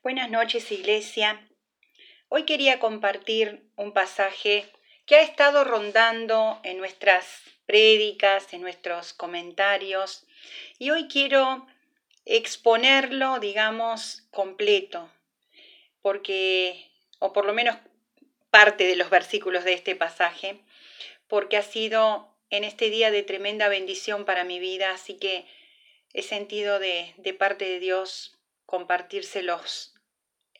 Buenas noches, Iglesia. Hoy quería compartir un pasaje que ha estado rondando en nuestras prédicas, en nuestros comentarios, y hoy quiero exponerlo, digamos, completo, porque, o por lo menos parte de los versículos de este pasaje, porque ha sido en este día de tremenda bendición para mi vida, así que he sentido de, de parte de Dios compartírselos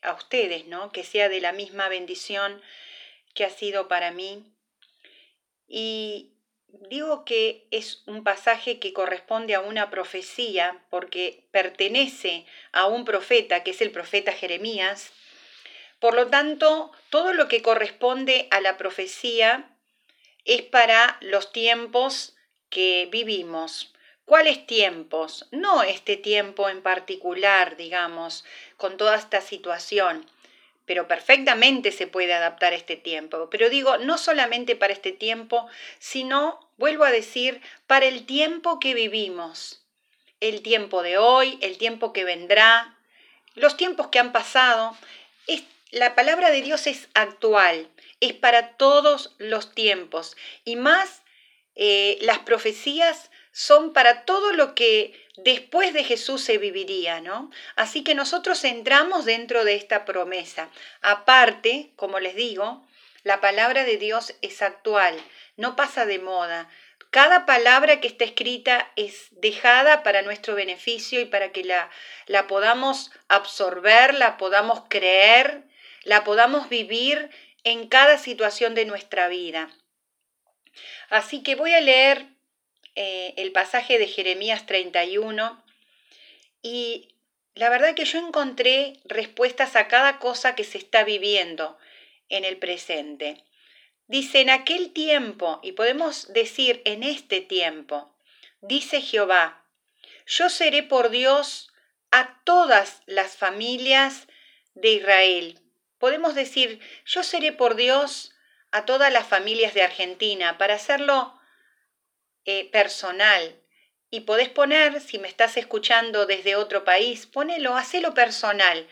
a ustedes, ¿no? Que sea de la misma bendición que ha sido para mí. Y digo que es un pasaje que corresponde a una profecía porque pertenece a un profeta, que es el profeta Jeremías. Por lo tanto, todo lo que corresponde a la profecía es para los tiempos que vivimos. ¿Cuáles tiempos? No este tiempo en particular, digamos, con toda esta situación, pero perfectamente se puede adaptar a este tiempo. Pero digo, no solamente para este tiempo, sino, vuelvo a decir, para el tiempo que vivimos. El tiempo de hoy, el tiempo que vendrá, los tiempos que han pasado. Es, la palabra de Dios es actual, es para todos los tiempos. Y más eh, las profecías son para todo lo que después de Jesús se viviría, ¿no? Así que nosotros entramos dentro de esta promesa. Aparte, como les digo, la palabra de Dios es actual, no pasa de moda. Cada palabra que está escrita es dejada para nuestro beneficio y para que la, la podamos absorber, la podamos creer, la podamos vivir en cada situación de nuestra vida. Así que voy a leer eh, el pasaje de Jeremías 31 y la verdad que yo encontré respuestas a cada cosa que se está viviendo en el presente. Dice, en aquel tiempo, y podemos decir en este tiempo, dice Jehová, yo seré por Dios a todas las familias de Israel. Podemos decir, yo seré por Dios a todas las familias de Argentina, para hacerlo eh, personal. Y podés poner, si me estás escuchando desde otro país, ponelo, hacelo personal.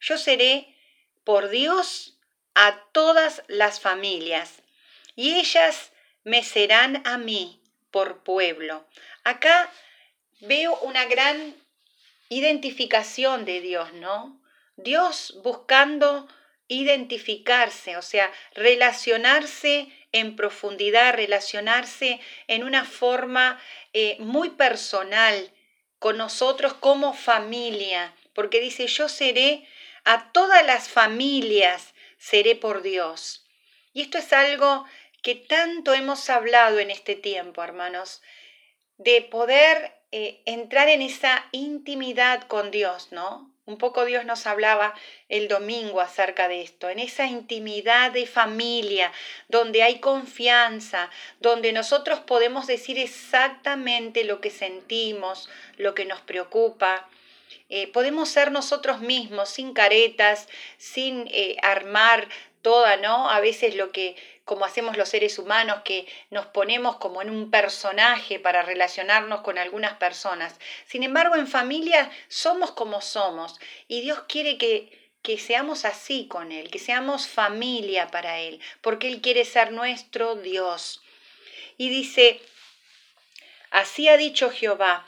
Yo seré por Dios a todas las familias y ellas me serán a mí por pueblo. Acá veo una gran identificación de Dios, ¿no? Dios buscando identificarse, o sea, relacionarse en profundidad, relacionarse en una forma eh, muy personal con nosotros como familia, porque dice, yo seré a todas las familias, seré por Dios. Y esto es algo que tanto hemos hablado en este tiempo, hermanos, de poder eh, entrar en esa intimidad con Dios, ¿no? Un poco Dios nos hablaba el domingo acerca de esto, en esa intimidad de familia, donde hay confianza, donde nosotros podemos decir exactamente lo que sentimos, lo que nos preocupa. Eh, podemos ser nosotros mismos, sin caretas, sin eh, armar toda, ¿no? A veces lo que como hacemos los seres humanos, que nos ponemos como en un personaje para relacionarnos con algunas personas. Sin embargo, en familia somos como somos y Dios quiere que, que seamos así con Él, que seamos familia para Él, porque Él quiere ser nuestro Dios. Y dice, así ha dicho Jehová,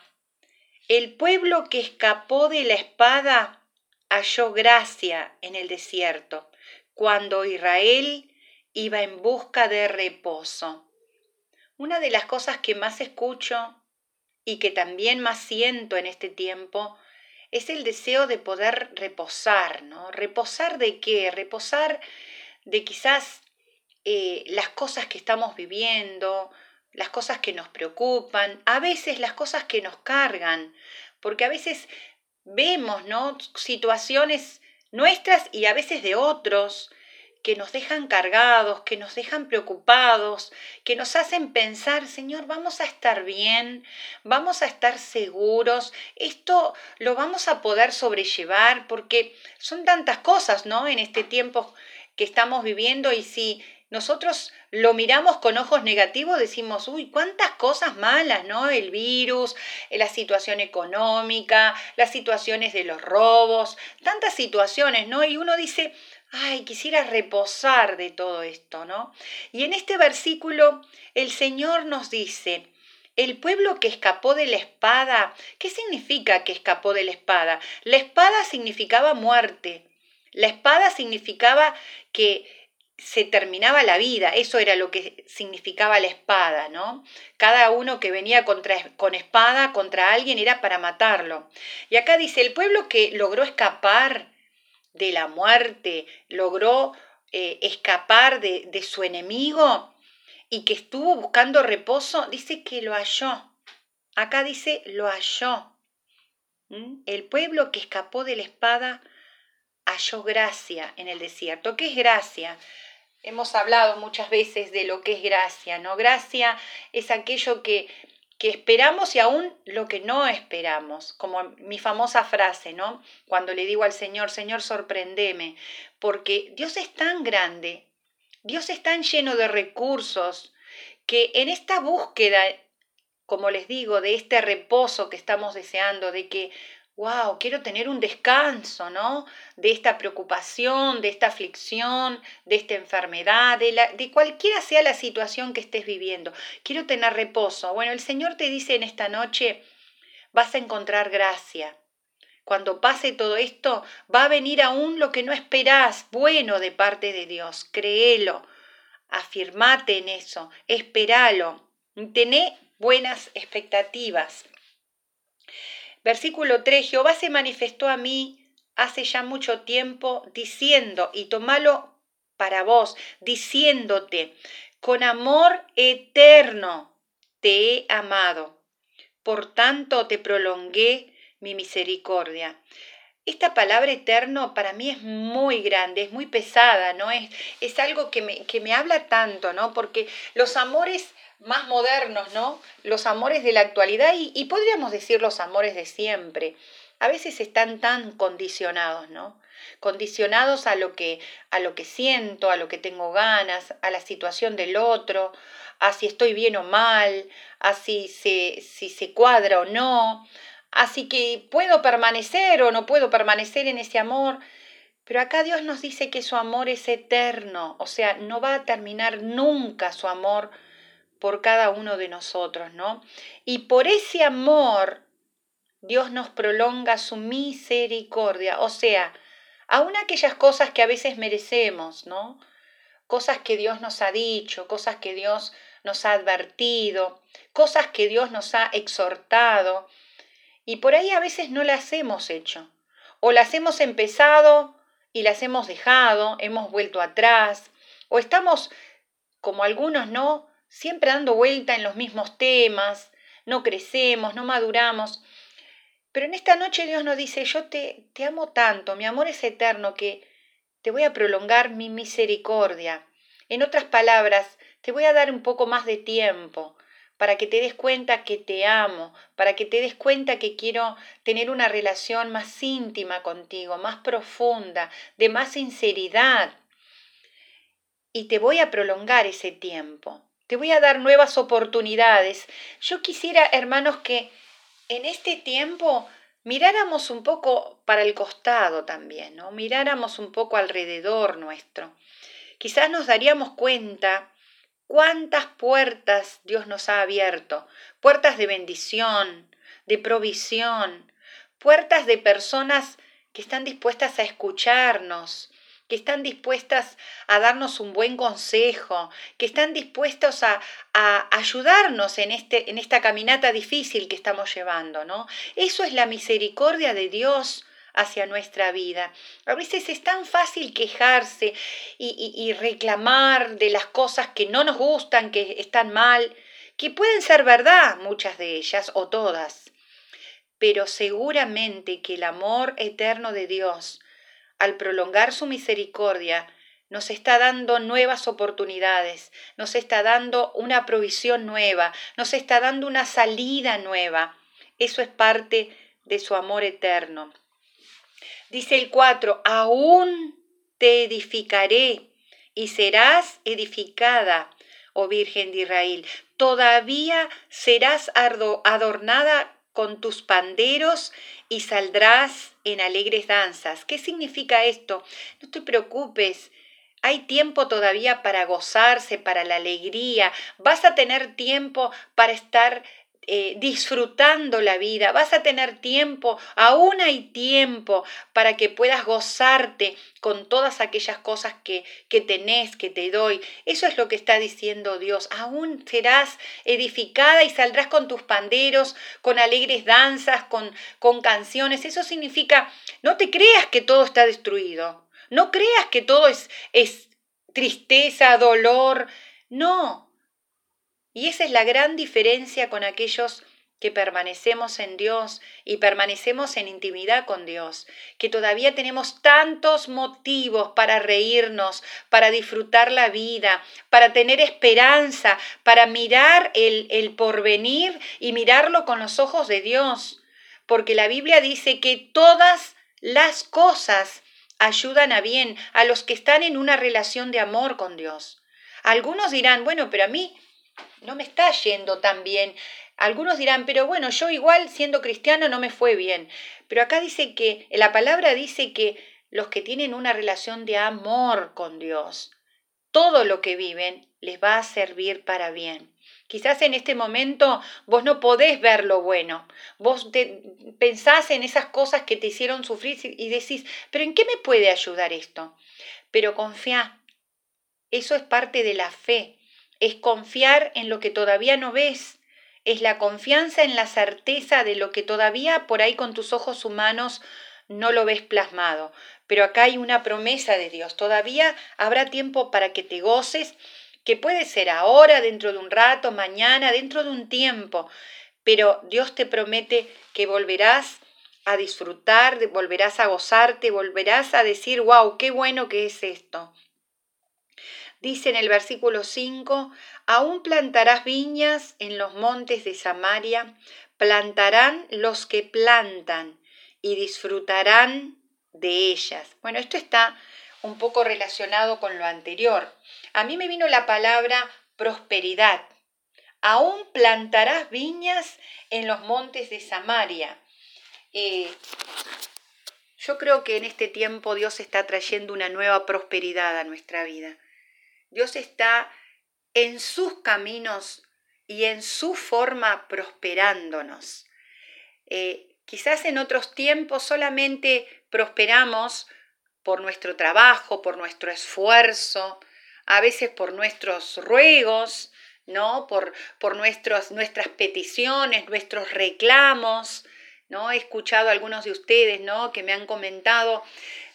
el pueblo que escapó de la espada halló gracia en el desierto, cuando Israel iba en busca de reposo. Una de las cosas que más escucho y que también más siento en este tiempo es el deseo de poder reposar, ¿no? ¿Reposar de qué? Reposar de quizás eh, las cosas que estamos viviendo, las cosas que nos preocupan, a veces las cosas que nos cargan, porque a veces vemos, ¿no? Situaciones nuestras y a veces de otros que nos dejan cargados, que nos dejan preocupados, que nos hacen pensar, Señor, vamos a estar bien, vamos a estar seguros, esto lo vamos a poder sobrellevar, porque son tantas cosas, ¿no? En este tiempo que estamos viviendo y si nosotros lo miramos con ojos negativos, decimos, uy, cuántas cosas malas, ¿no? El virus, la situación económica, las situaciones de los robos, tantas situaciones, ¿no? Y uno dice, ay, quisiera reposar de todo esto, ¿no? Y en este versículo el Señor nos dice, el pueblo que escapó de la espada, ¿qué significa que escapó de la espada? La espada significaba muerte. La espada significaba que se terminaba la vida, eso era lo que significaba la espada, ¿no? Cada uno que venía con espada contra alguien era para matarlo. Y acá dice, el pueblo que logró escapar de la muerte, logró eh, escapar de, de su enemigo y que estuvo buscando reposo, dice que lo halló. Acá dice, lo halló. ¿Mm? El pueblo que escapó de la espada halló gracia en el desierto. ¿Qué es gracia? Hemos hablado muchas veces de lo que es gracia, ¿no? Gracia es aquello que, que esperamos y aún lo que no esperamos, como mi famosa frase, ¿no? Cuando le digo al Señor, Señor, sorprendeme, porque Dios es tan grande, Dios es tan lleno de recursos, que en esta búsqueda, como les digo, de este reposo que estamos deseando, de que wow, quiero tener un descanso, ¿no? De esta preocupación, de esta aflicción, de esta enfermedad, de, la, de cualquiera sea la situación que estés viviendo. Quiero tener reposo. Bueno, el Señor te dice en esta noche, vas a encontrar gracia. Cuando pase todo esto, va a venir aún lo que no esperás, bueno de parte de Dios. Créelo, afirmate en eso, esperalo, tené buenas expectativas. Versículo 3, Jehová se manifestó a mí hace ya mucho tiempo diciendo, y tomalo para vos, diciéndote, con amor eterno te he amado, por tanto te prolongué mi misericordia. Esta palabra eterno para mí es muy grande, es muy pesada, ¿no? Es, es algo que me, que me habla tanto, ¿no? Porque los amores más modernos, ¿no? Los amores de la actualidad y, podríamos decir los amores de siempre, a veces están tan condicionados, ¿no? Condicionados a lo que a lo que siento, a lo que tengo ganas, a la situación del otro, a si estoy bien o mal, a si se, si se cuadra o no, así que puedo permanecer o no puedo permanecer en ese amor. Pero acá Dios nos dice que su amor es eterno, o sea, no va a terminar nunca su amor por cada uno de nosotros, ¿no? Y por ese amor Dios nos prolonga su misericordia, o sea, aún aquellas cosas que a veces merecemos, ¿no? Cosas que Dios nos ha dicho, cosas que Dios nos ha advertido, cosas que Dios nos ha exhortado, y por ahí a veces no las hemos hecho, o las hemos empezado y las hemos dejado, hemos vuelto atrás, o estamos, como algunos, ¿no? Siempre dando vuelta en los mismos temas, no crecemos, no maduramos. Pero en esta noche Dios nos dice, yo te, te amo tanto, mi amor es eterno, que te voy a prolongar mi misericordia. En otras palabras, te voy a dar un poco más de tiempo para que te des cuenta que te amo, para que te des cuenta que quiero tener una relación más íntima contigo, más profunda, de más sinceridad. Y te voy a prolongar ese tiempo. Te voy a dar nuevas oportunidades. Yo quisiera, hermanos, que en este tiempo miráramos un poco para el costado también, ¿no? Miráramos un poco alrededor nuestro. Quizás nos daríamos cuenta cuántas puertas Dios nos ha abierto, puertas de bendición, de provisión, puertas de personas que están dispuestas a escucharnos, que están dispuestas a darnos un buen consejo, que están dispuestos a, ayudarnos en, este, en esta caminata difícil que estamos llevando, ¿no? Eso es la misericordia de Dios hacia nuestra vida. A veces es tan fácil quejarse y, y, reclamar de las cosas que no nos gustan, que están mal, que pueden ser verdad muchas de ellas o todas, pero seguramente que el amor eterno de Dios al prolongar su misericordia, nos está dando nuevas oportunidades, nos está dando una provisión nueva, nos está dando una salida nueva. Eso es parte de su amor eterno. Dice el 4, aún te edificaré y serás edificada. oh Virgen de Israel, todavía serás adornada con tus panderos y saldrás en alegres danzas. ¿Qué significa esto? No te preocupes, hay tiempo todavía para gozarse, para la alegría. Vas a tener tiempo para estar eh, disfrutando la vida, vas a tener tiempo, aún hay tiempo para que puedas gozarte con todas aquellas cosas que, que tenés, que te doy. Eso es lo que está diciendo Dios. Aún serás edificada y saldrás con tus panderos, con alegres danzas, con, con canciones. Eso significa, no te creas que todo está destruido. No creas que todo es, es tristeza, dolor. No. Y esa es la gran diferencia con aquellos que permanecemos en Dios y permanecemos en intimidad con Dios, que todavía tenemos tantos motivos para reírnos, para disfrutar la vida, para tener esperanza, para mirar el, el porvenir y mirarlo con los ojos de Dios, porque la Biblia dice que todas las cosas ayudan a bien a los que están en una relación de amor con Dios. Algunos dirán, bueno, pero a mí no me está yendo tan bien. Algunos dirán, pero bueno, yo igual siendo cristiano no me fue bien. Pero acá dice que, la palabra dice que los que tienen una relación de amor con Dios, todo lo que viven les va a servir para bien. Quizás en este momento vos no podés ver lo bueno. Vos pensás en esas cosas que te hicieron sufrir y decís, pero ¿en qué me puede ayudar esto? Pero confía. Eso es parte de la fe. Es confiar en lo que todavía no ves. Es la confianza en la certeza de lo que todavía por ahí con tus ojos humanos no lo ves plasmado. Pero acá hay una promesa de Dios. Todavía habrá tiempo para que te goces que puede ser ahora, dentro de un rato, mañana, dentro de un tiempo, pero Dios te promete que volverás a disfrutar, volverás a gozarte, volverás a decir, wow, qué bueno que es esto. Dice en el versículo 5, aún plantarás viñas en los montes de Samaria, plantarán los que plantan y disfrutarán de ellas. Bueno, esto está un poco relacionado con lo anterior a mí me vino la palabra prosperidad. Aún plantarás viñas en los montes de Samaria. Eh, yo creo que en este tiempo Dios está trayendo una nueva prosperidad a nuestra vida. Dios está en sus caminos y en su forma prosperándonos. Eh, quizás en otros tiempos solamente prosperamos por nuestro trabajo, por nuestro esfuerzo, a veces por nuestros ruegos, ¿no? Por, por nuestros, nuestras peticiones, nuestros reclamos, ¿no? He escuchado a algunos de ustedes, ¿no? Que me han comentado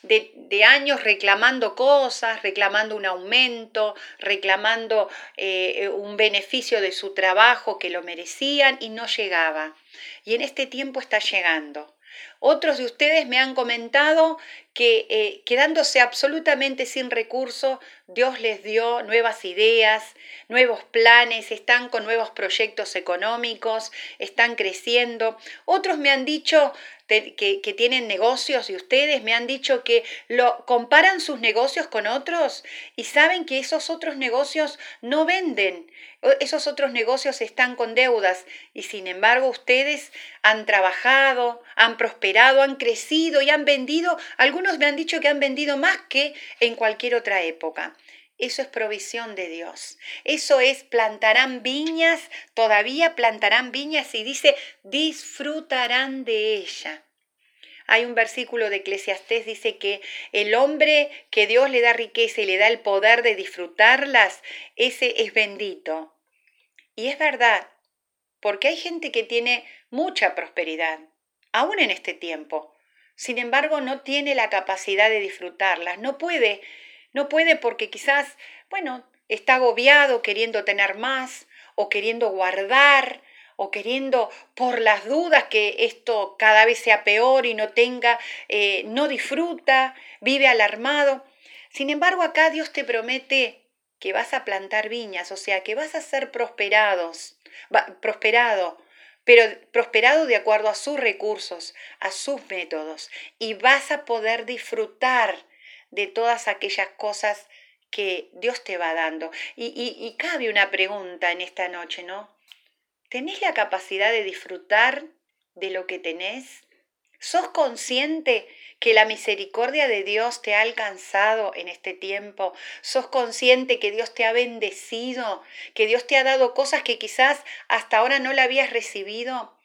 de, de años reclamando cosas, reclamando un aumento, reclamando eh, un beneficio de su trabajo que lo merecían y no llegaba. Y en este tiempo está llegando. Otros de ustedes me han comentado que eh, quedándose absolutamente sin recursos, Dios les dio nuevas ideas, nuevos planes, están con nuevos proyectos económicos, están creciendo. Otros me han dicho que, que, tienen negocios y ustedes me han dicho que lo comparan sus negocios con otros y saben que esos otros negocios no venden, esos otros negocios están con deudas y sin embargo ustedes han trabajado, han prosperado, han crecido y han vendido, algunos me han dicho que han vendido más que en cualquier otra época. Eso es provisión de Dios. Eso es plantarán viñas, todavía plantarán viñas y dice disfrutarán de ella. Hay un versículo de Eclesiastés, dice que el hombre que Dios le da riqueza y le da el poder de disfrutarlas, ese es bendito. Y es verdad, porque hay gente que tiene mucha prosperidad, aún en este tiempo. Sin embargo, no tiene la capacidad de disfrutarlas, no puede, no puede porque quizás, bueno, está agobiado queriendo tener más o queriendo guardar o queriendo por las dudas que esto cada vez sea peor y no tenga, eh, no disfruta, vive alarmado. Sin embargo, acá Dios te promete que vas a plantar viñas, o sea, que vas a ser prosperados, prosperado, pero prosperado de acuerdo a sus recursos, a sus métodos, y vas a poder disfrutar de todas aquellas cosas que Dios te va dando. Y, cabe una pregunta en esta noche, ¿no? ¿Tenés la capacidad de disfrutar de lo que tenés? ¿Sos consciente que la misericordia de Dios te ha alcanzado en este tiempo? ¿Sos consciente que Dios te ha bendecido? ¿Que Dios te ha dado cosas que quizás hasta ahora no la habías recibido?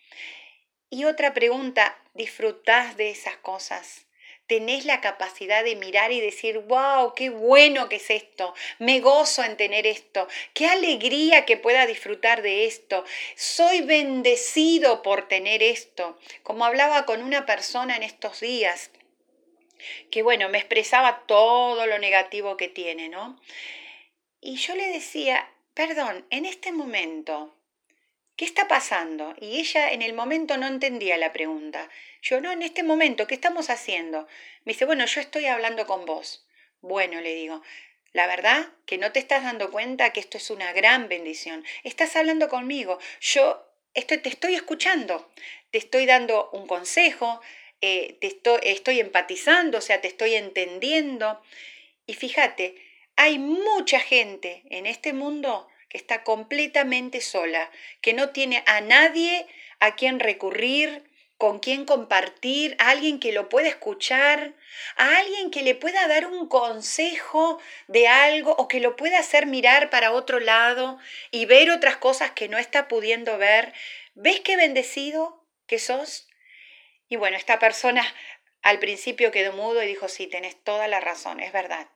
Y otra pregunta, ¿disfrutás de esas cosas? Tenés la capacidad de mirar y decir, wow, qué bueno que es esto, me gozo en tener esto, qué alegría que pueda disfrutar de esto, soy bendecido por tener esto. Como hablaba con una persona en estos días, que bueno, me expresaba todo lo negativo que tiene, ¿no? Y yo le decía, perdón, en este momento, ¿qué está pasando? Y ella en el momento no entendía la pregunta. Yo, no, en este momento, ¿qué estamos haciendo? Me dice, bueno, yo estoy hablando con vos. Bueno, le digo, la verdad que no te estás dando cuenta que esto es una gran bendición. Estás hablando conmigo. Yo estoy, te estoy escuchando. Te estoy dando un consejo. Eh, te estoy, estoy empatizando, o sea, te estoy entendiendo. Y fíjate, hay mucha gente en este mundo que está completamente sola, que no tiene a nadie a quien recurrir, con quién compartir, a alguien que lo pueda escuchar, a alguien que le pueda dar un consejo de algo o que lo pueda hacer mirar para otro lado y ver otras cosas que no está pudiendo ver. ¿Ves qué bendecido que sos? Y bueno, esta persona al principio quedó mudo y dijo, sí, tenés toda la razón, es verdad,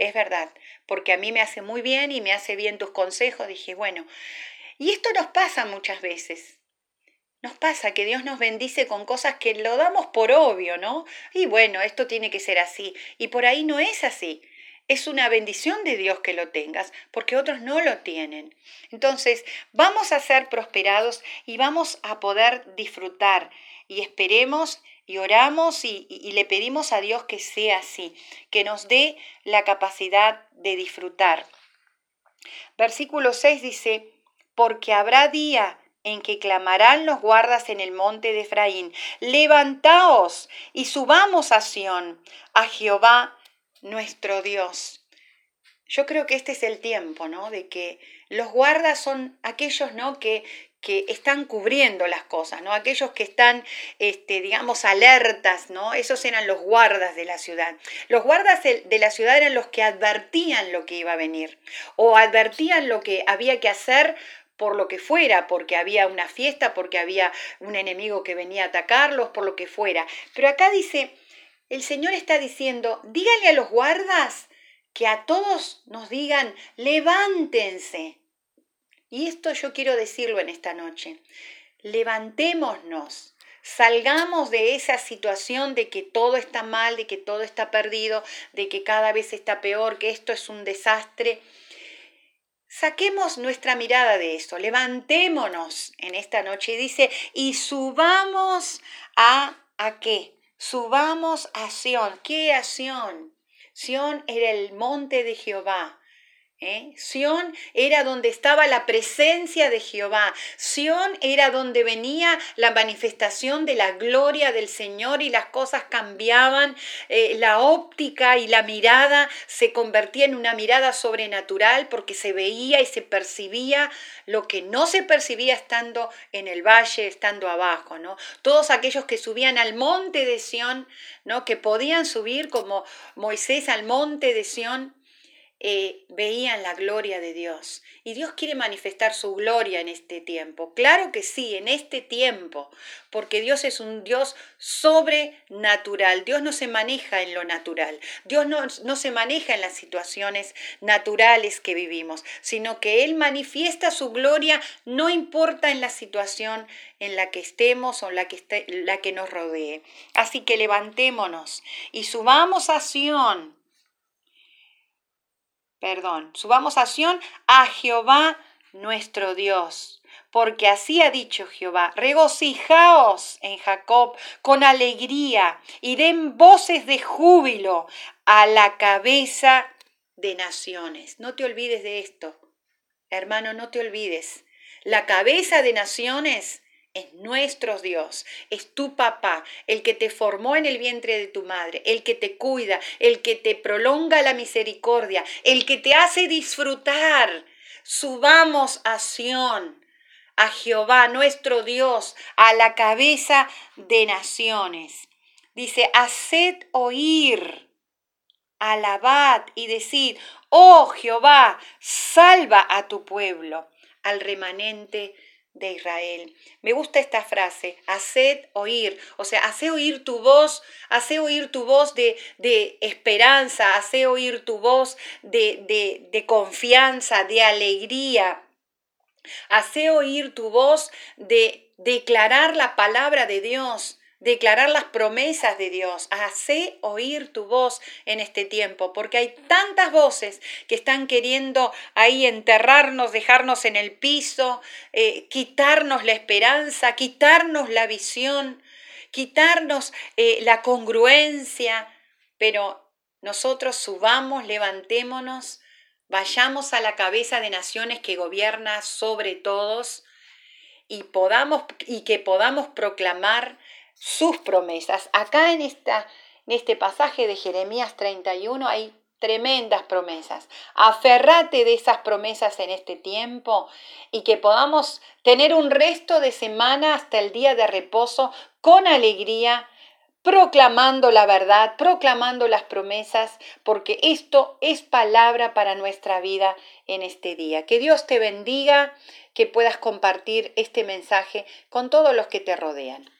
es verdad, porque a mí me hace muy bien y me hace bien tus consejos. Dije, bueno, y esto nos pasa muchas veces. Nos pasa que Dios nos bendice con cosas que lo damos por obvio, ¿no? Y bueno, esto tiene que ser así. Y por ahí no es así. Es una bendición de Dios que lo tengas, porque otros no lo tienen. Entonces, vamos a ser prosperados y vamos a poder disfrutar. Y esperemos y oramos y, le pedimos a Dios que sea así, que nos dé la capacidad de disfrutar. Versículo 6 dice, porque habrá día en que clamarán los guardas en el monte de Efraín, levantaos y subamos a Sión, a Jehová nuestro Dios. Yo creo que este es el tiempo, ¿no? De que los guardas son aquellos, ¿no? Que, que están cubriendo las cosas, ¿no? Aquellos que están, este, digamos, alertas, ¿no? Esos eran los guardas de la ciudad. Los guardas de la ciudad eran los que advertían lo que iba a venir o advertían lo que había que hacer por lo que fuera, porque había una fiesta, porque había un enemigo que venía a atacarlos, por lo que fuera. Pero acá dice, el Señor está diciendo, díganle a los guardas que a todos nos digan, levántense. Y esto yo quiero decirlo en esta noche, levantémonos. Salgamos de esa situación de que todo está mal, de que todo está perdido, de que cada vez está peor, que esto es un desastre Saquemos nuestra mirada de esto, levantémonos en esta noche y dice, y subamos a, ¿a qué? Subamos a Sión. ¿Qué a Sión? Sión era el monte de Jehová, ¿Eh? Sión era donde estaba la presencia de Jehová. Sión era donde venía la manifestación de la gloria del Señor y las cosas cambiaban. Eh, la óptica y la mirada se convertía en una mirada sobrenatural porque se veía y se percibía lo que no se percibía estando en el valle, estando abajo. ¿no? Todos aquellos que subían al monte de Sión, ¿no? que podían subir como Moisés al monte de Sión, eh, veían la gloria de Dios. Y Dios quiere manifestar su gloria en este tiempo. Claro que sí, en este tiempo, porque Dios es un Dios sobrenatural. Dios no se maneja en lo natural. Dios no, no se maneja en las situaciones naturales que vivimos, sino que Él manifiesta su gloria no importa en la situación en la que estemos o la que, la que nos rodee. Así que levantémonos y subamos a perdón, subamos a a Jehová nuestro Dios. Porque así ha dicho Jehová, regocijaos en Jacob con alegría y den voces de júbilo a la cabeza de naciones. No te olvides de esto, hermano, no te olvides. La cabeza de naciones es nuestro Dios, es tu papá, el que te formó en el vientre de tu madre, el que te cuida, el que te prolonga la misericordia, el que te hace disfrutar. Subamos a Sión, a Jehová, nuestro Dios, a la cabeza de naciones. Dice, haced oír, alabad y decid, oh Jehová, salva a tu pueblo, al remanente de Israel. Me gusta esta frase, haced oír, o sea, hace oír tu voz, hace oír tu voz de, de esperanza, hace oír tu voz de, de, de confianza, de alegría. Hace oír tu voz de declarar la palabra de Dios, declarar las promesas de Dios. Hace oír tu voz en este tiempo, porque hay tantas voces que están queriendo ahí enterrarnos, dejarnos en el piso, eh, quitarnos la esperanza, quitarnos la visión, quitarnos eh, la congruencia, pero nosotros subamos, levantémonos, vayamos a la cabeza de naciones que gobierna sobre todos y podamos y que podamos proclamar sus promesas. Acá en, esta, en este pasaje de Jeremías 31 hay tremendas promesas. Aferrate de esas promesas en este tiempo y que podamos tener un resto de semana hasta el día de reposo con alegría, proclamando la verdad, proclamando las promesas, porque esto es palabra para nuestra vida en este día. Que Dios te bendiga, que puedas compartir este mensaje con todos los que te rodean.